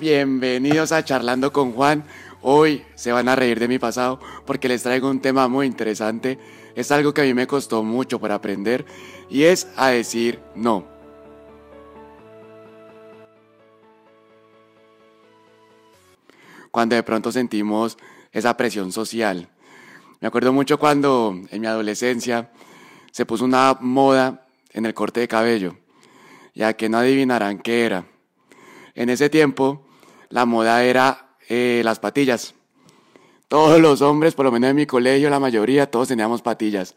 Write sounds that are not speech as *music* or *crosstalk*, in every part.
bienvenidos a Charlando con Juan. Hoy se van a reír de mi pasado porque les traigo un tema muy interesante. Es algo que a mí me costó mucho por aprender y es a decir no. Cuando de pronto sentimos esa presión social. Me acuerdo mucho cuando en mi adolescencia se puso una moda en el corte de cabello, ya que no adivinarán qué era. En ese tiempo, la moda era eh, las patillas. Todos los hombres, por lo menos en mi colegio, la mayoría, todos teníamos patillas.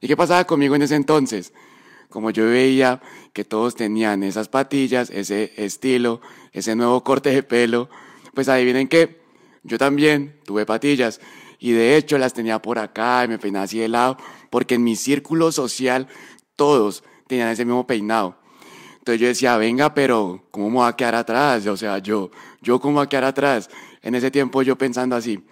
¿Y qué pasaba conmigo en ese entonces? Como yo veía que todos tenían esas patillas, ese estilo, ese nuevo corte de pelo, pues adivinen qué, yo también tuve patillas y de hecho las tenía por acá y me peinaba así de lado, porque en mi círculo social todos tenían ese mismo peinado. Entonces yo decía, venga, pero ¿cómo me voy a quedar atrás? O sea, yo, yo cómo a quedar atrás. En ese tiempo yo pensando así.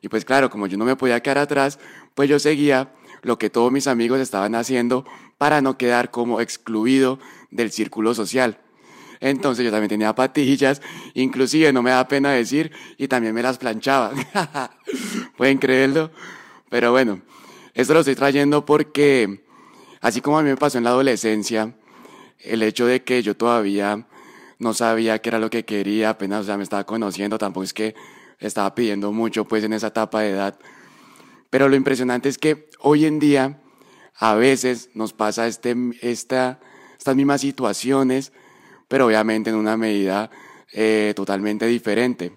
Y pues claro, como yo no me podía quedar atrás, pues yo seguía lo que todos mis amigos estaban haciendo para no quedar como excluido del círculo social. Entonces yo también tenía patillas, inclusive no me da pena decir, y también me las planchaba. *laughs* Pueden creerlo. Pero bueno, esto lo estoy trayendo porque, así como a mí me pasó en la adolescencia, el hecho de que yo todavía no sabía qué era lo que quería, apenas me estaba conociendo, tampoco es que estaba pidiendo mucho pues en esa etapa de edad. Pero lo impresionante es que hoy en día a veces nos pasa este, esta, estas mismas situaciones, pero obviamente en una medida eh, totalmente diferente.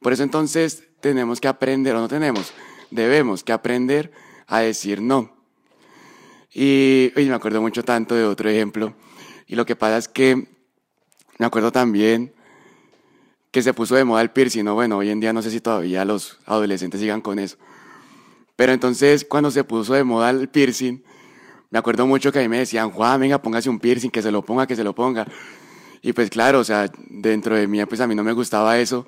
Por eso entonces tenemos que aprender, o no tenemos, debemos que aprender a decir no. Y, y me acuerdo mucho tanto de otro ejemplo y lo que pasa es que me acuerdo también que se puso de moda el piercing, ¿no? Bueno, hoy en día no sé si todavía los adolescentes sigan con eso. Pero entonces cuando se puso de moda el piercing, me acuerdo mucho que a mí me decían, Juan, venga, póngase un piercing, que se lo ponga, que se lo ponga. Y pues claro, o sea, dentro de mí, pues a mí no me gustaba eso,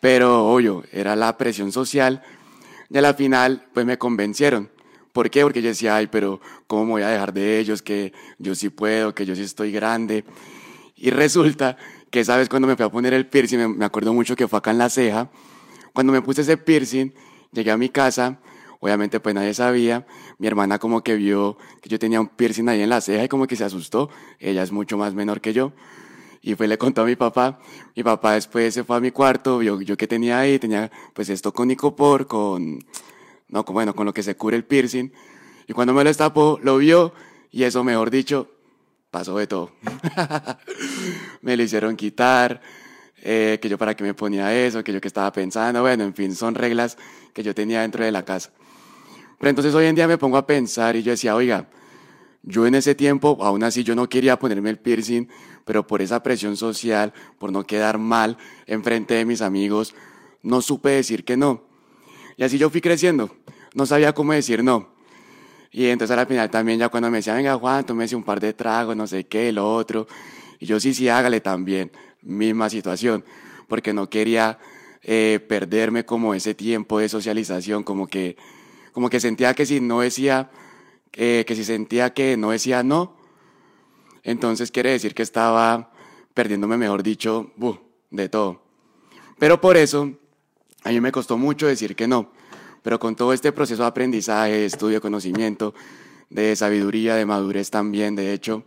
pero obvio, era la presión social. Y a la final, pues me convencieron. ¿Por qué? Porque yo decía, ay, pero ¿cómo voy a dejar de ellos? Que yo sí puedo, que yo sí estoy grande. Y resulta que, ¿sabes? Cuando me fui a poner el piercing, me acuerdo mucho que fue acá en la ceja. Cuando me puse ese piercing, llegué a mi casa, obviamente pues nadie sabía. Mi hermana como que vio que yo tenía un piercing ahí en la ceja y como que se asustó. Ella es mucho más menor que yo. Y fue le contó a mi papá. Mi papá después se fue a mi cuarto, vio yo que tenía ahí, tenía pues esto con icopor, con no, bueno, con lo que se cubre el piercing. Y cuando me lo destapó, lo vio y eso, mejor dicho, pasó de todo. *laughs* me lo hicieron quitar, eh, que yo para qué me ponía eso, que yo que estaba pensando, bueno, en fin, son reglas que yo tenía dentro de la casa. Pero entonces hoy en día me pongo a pensar y yo decía, oiga, yo en ese tiempo, aún así yo no quería ponerme el piercing, pero por esa presión social, por no quedar mal enfrente de mis amigos, no supe decir que no. Y así yo fui creciendo. No sabía cómo decir no. Y entonces al final también ya cuando me decía, venga Juan, tómese un par de tragos, no sé qué, lo otro. Y yo sí, sí, hágale también. Misma situación. Porque no quería eh, perderme como ese tiempo de socialización, como que, como que sentía que si no decía, eh, que si sentía que no decía no, entonces quiere decir que estaba perdiéndome, mejor dicho, de todo. Pero por eso a mí me costó mucho decir que no, pero con todo este proceso de aprendizaje, de estudio, de conocimiento, de sabiduría, de madurez también, de hecho,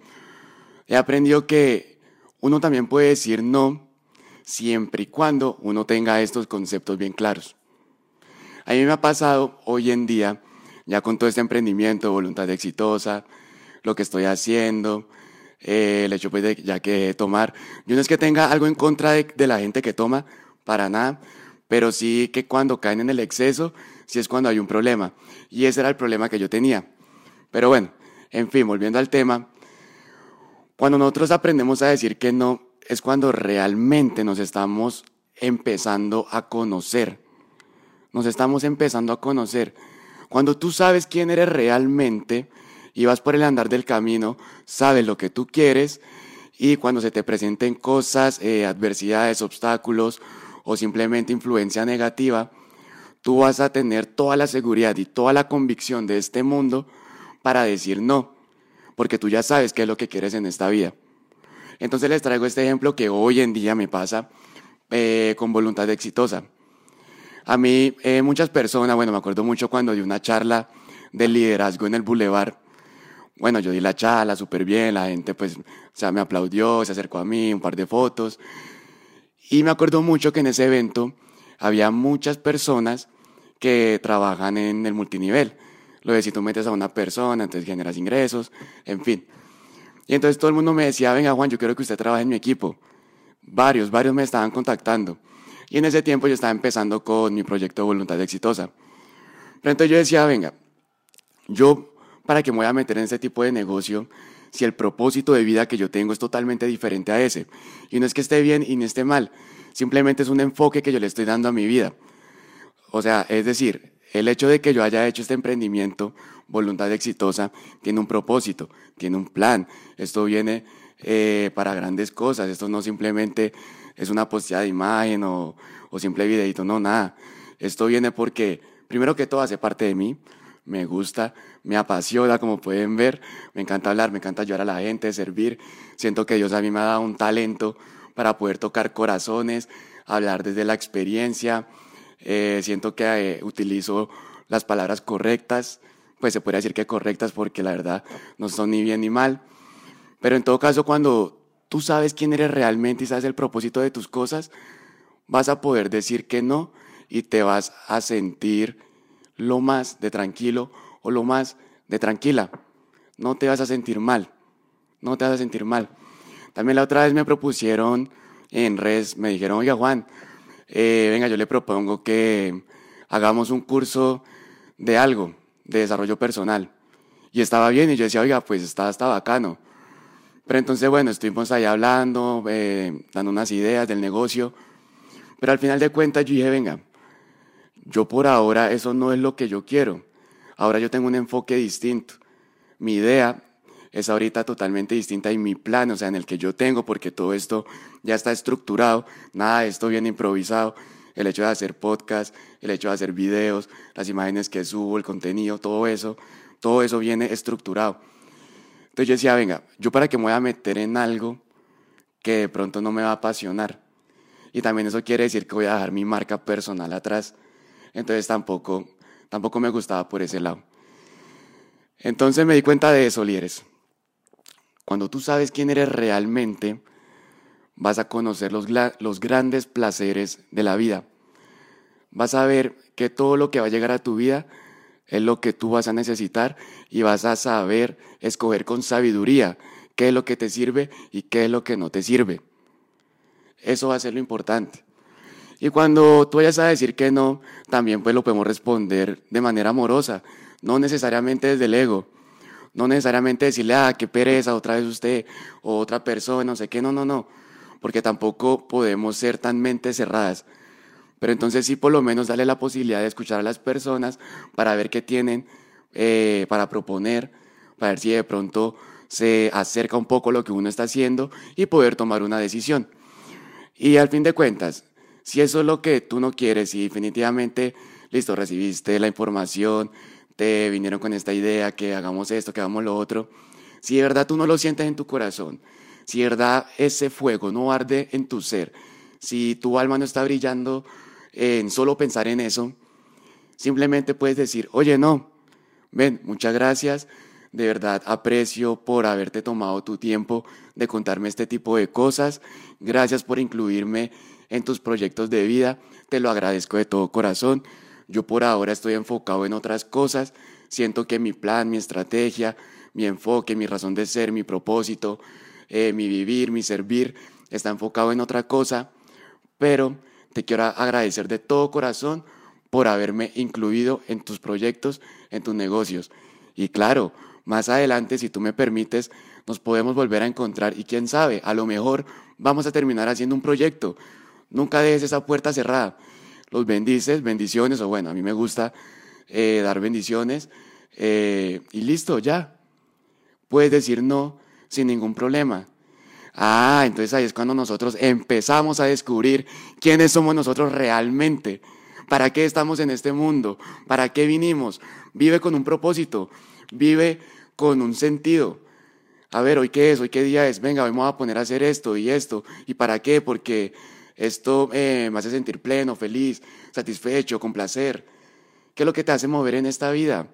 he aprendido que uno también puede decir no siempre y cuando uno tenga estos conceptos bien claros. A mí me ha pasado hoy en día, ya con todo este emprendimiento, voluntad exitosa, lo que estoy haciendo, eh, el hecho pues de ya que tomar, yo no es que tenga algo en contra de la gente que toma, para nada, pero sí que cuando caen en el exceso, sí es cuando hay un problema. Y ese era el problema que yo tenía. Pero bueno, en fin, volviendo al tema, cuando nosotros aprendemos a decir que no, es cuando realmente nos estamos empezando a conocer. Nos estamos empezando a conocer. Cuando tú sabes quién eres realmente y vas por el andar del camino, sabes lo que tú quieres y cuando se te presenten cosas, eh, adversidades, obstáculos o simplemente influencia negativa, tú vas a tener toda la seguridad y toda la convicción de este mundo para decir no, porque tú ya sabes qué es lo que quieres en esta vida. Entonces les traigo este ejemplo que hoy en día me pasa, eh, con voluntad exitosa. A mí, eh, muchas personas, bueno, me acuerdo mucho cuando di una charla de liderazgo en el Boulevard. Bueno, yo di la charla súper bien, la gente pues, o sea, me aplaudió, se acercó a mí, un par de fotos. Y me acuerdo mucho que en ese evento había muchas personas que trabajan en el multinivel. Lo de si tú metes a una persona, entonces generas ingresos, en fin. Y entonces todo el mundo me decía, venga Juan, yo quiero que usted trabaje en mi equipo. Varios, varios me estaban contactando. Y en ese tiempo yo estaba empezando con mi proyecto de voluntad exitosa. Pero entonces yo decía, venga, yo, ¿para qué me voy a meter en ese tipo de negocio si el propósito de vida que yo tengo es totalmente diferente a ese? Y no es que esté bien y no esté mal, simplemente es un enfoque que yo le estoy dando a mi vida. O sea, es decir, el hecho de que yo haya hecho este emprendimiento, voluntad exitosa, tiene un propósito, tiene un plan. Esto viene eh, para grandes cosas. Esto no simplemente es una posteada de imagen o, o simple videito, no, nada. Esto viene porque, primero que todo, hace parte de mí me gusta, me apasiona, como pueden ver, me encanta hablar, me encanta ayudar a la gente, servir. Siento que Dios a mí me ha dado un talento para poder tocar corazones, hablar desde la experiencia. Eh, siento que eh, utilizo las palabras correctas, pues se puede decir que correctas porque la verdad no son ni bien ni mal. Pero en todo caso, cuando tú sabes quién eres realmente y sabes el propósito de tus cosas, vas a poder decir que no y te vas a sentir lo más de tranquilo o lo más de tranquila. No te vas a sentir mal. No te vas a sentir mal. También la otra vez me propusieron en redes, me dijeron, oiga Juan, eh, venga, yo le propongo que hagamos un curso de algo, de desarrollo personal. Y estaba bien, y yo decía, oiga, pues está, está bacano. Pero entonces, bueno, estuvimos ahí hablando, eh, dando unas ideas del negocio. Pero al final de cuentas yo dije, venga, yo por ahora eso no es lo que yo quiero. Ahora yo tengo un enfoque distinto. Mi idea es ahorita totalmente distinta y mi plan, o sea, en el que yo tengo, porque todo esto ya está estructurado, nada de esto viene improvisado. El hecho de hacer podcast, el hecho de hacer videos, las imágenes que subo, el contenido, todo eso, todo eso viene estructurado. Entonces yo decía, venga, yo para qué me voy a meter en algo que de pronto no me va a apasionar. Y también eso quiere decir que voy a dejar mi marca personal atrás. Entonces tampoco, tampoco me gustaba por ese lado. Entonces me di cuenta de eso, líderes. Cuando tú sabes quién eres realmente, vas a conocer los, los grandes placeres de la vida. Vas a ver que todo lo que va a llegar a tu vida es lo que tú vas a necesitar y vas a saber escoger con sabiduría qué es lo que te sirve y qué es lo que no te sirve. Eso va a ser lo importante. Y cuando tú vayas a decir que no, también pues lo podemos responder de manera amorosa, no necesariamente desde el ego, no necesariamente decirle, ah, qué pereza, otra vez usted, o otra persona, no sé qué, no, no, no, porque tampoco podemos ser tan mentes cerradas. Pero entonces sí por lo menos darle la posibilidad de escuchar a las personas para ver qué tienen eh, para proponer, para ver si de pronto se acerca un poco lo que uno está haciendo y poder tomar una decisión. Y al fin de cuentas, si eso es lo que tú no quieres y definitivamente, listo, recibiste la información, te vinieron con esta idea que hagamos esto, que hagamos lo otro, si de verdad tú no lo sientes en tu corazón, si de verdad ese fuego no arde en tu ser, si tu alma no está brillando en solo pensar en eso, simplemente puedes decir, oye, no, ven, muchas gracias, de verdad aprecio por haberte tomado tu tiempo de contarme este tipo de cosas, gracias por incluirme en tus proyectos de vida. Te lo agradezco de todo corazón. Yo por ahora estoy enfocado en otras cosas. Siento que mi plan, mi estrategia, mi enfoque, mi razón de ser, mi propósito, eh, mi vivir, mi servir, está enfocado en otra cosa. Pero te quiero agradecer de todo corazón por haberme incluido en tus proyectos, en tus negocios. Y claro, más adelante, si tú me permites, nos podemos volver a encontrar y quién sabe, a lo mejor vamos a terminar haciendo un proyecto, Nunca dejes esa puerta cerrada. Los bendices, bendiciones, o bueno, a mí me gusta eh, dar bendiciones eh, y listo, ya. Puedes decir no sin ningún problema. Ah, entonces ahí es cuando nosotros empezamos a descubrir quiénes somos nosotros realmente. ¿Para qué estamos en este mundo? ¿Para qué vinimos? Vive con un propósito, vive con un sentido. A ver, hoy qué es, hoy qué día es, venga, vamos a poner a hacer esto y esto. ¿Y para qué? Porque Esto eh, me hace sentir pleno, feliz, satisfecho, con placer. ¿Qué es lo que te hace mover en esta vida?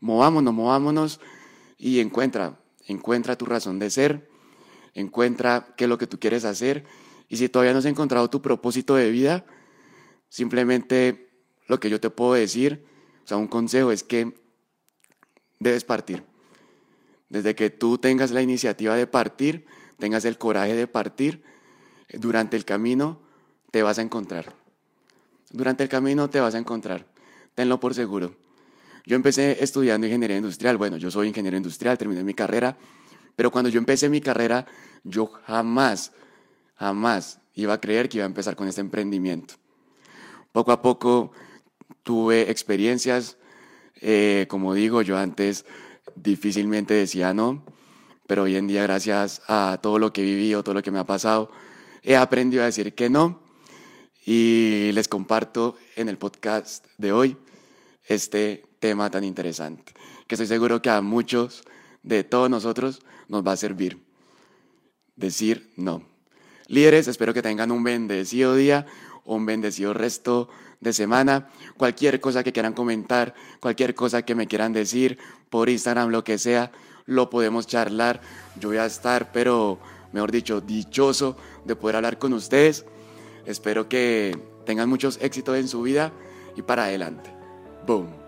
Movámonos, movámonos y encuentra, encuentra tu razón de ser, encuentra qué es lo que tú quieres hacer y si todavía no has encontrado tu propósito de vida, simplemente lo que yo te puedo decir, o sea, un consejo es que debes partir. Desde que tú tengas la iniciativa de partir, tengas el coraje de partir, durante el camino te vas a encontrar. Durante el camino te vas a encontrar. Tenlo por seguro. Yo empecé estudiando ingeniería industrial. Bueno, yo soy ingeniero industrial, terminé mi carrera. Pero cuando yo empecé mi carrera, yo jamás, jamás iba a creer que iba a empezar con este emprendimiento. Poco a poco tuve experiencias. Eh, como digo, yo antes difícilmente decía no, pero hoy en día, gracias a todo lo que he vivido, todo lo que me ha pasado, he aprendido a decir que no. Y les comparto en el podcast de hoy este tema tan interesante, que estoy seguro que a muchos de todos nosotros nos va a servir. Decir no. Líderes, espero que tengan un bendecido día, un bendecido resto de semana. Cualquier cosa que quieran comentar, cualquier cosa que me quieran decir por Instagram, lo que sea, lo podemos charlar. Yo voy a estar, pero mejor dicho, dichoso de poder hablar con ustedes. Espero que tengan muchos éxitos en su vida y para adelante. Boom.